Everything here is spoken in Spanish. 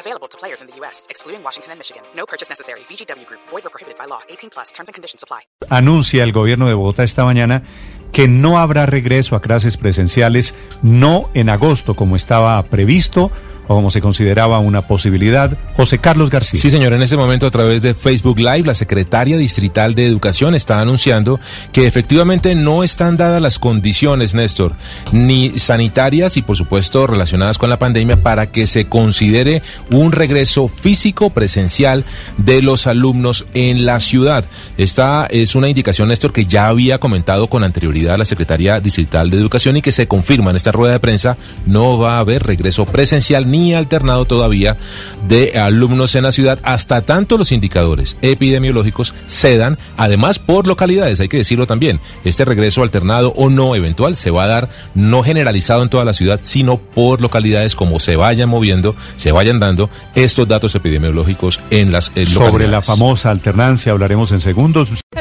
Available to players in the U.S., excluding Washington and Michigan. No purchase necessary. VGW Group. Void or prohibited by law. 18 plus. Terms and conditions apply. Anuncia el gobierno de Bogotá esta mañana que no habrá regreso a clases presenciales, no en agosto como estaba previsto como se consideraba una posibilidad. José Carlos García. Sí, señor, en este momento a través de Facebook Live, la secretaria distrital de Educación está anunciando que efectivamente no están dadas las condiciones, Néstor, ni sanitarias y por supuesto relacionadas con la pandemia para que se considere un regreso físico presencial de los alumnos en la ciudad. Esta es una indicación, Néstor, que ya había comentado con anterioridad la secretaria distrital de Educación y que se confirma en esta rueda de prensa. No va a haber regreso presencial ni alternado todavía de alumnos en la ciudad hasta tanto los indicadores epidemiológicos cedan, además por localidades, hay que decirlo también, este regreso alternado o no eventual se va a dar no generalizado en toda la ciudad, sino por localidades como se vayan moviendo, se vayan dando estos datos epidemiológicos en las eh, Sobre la famosa alternancia hablaremos en segundos.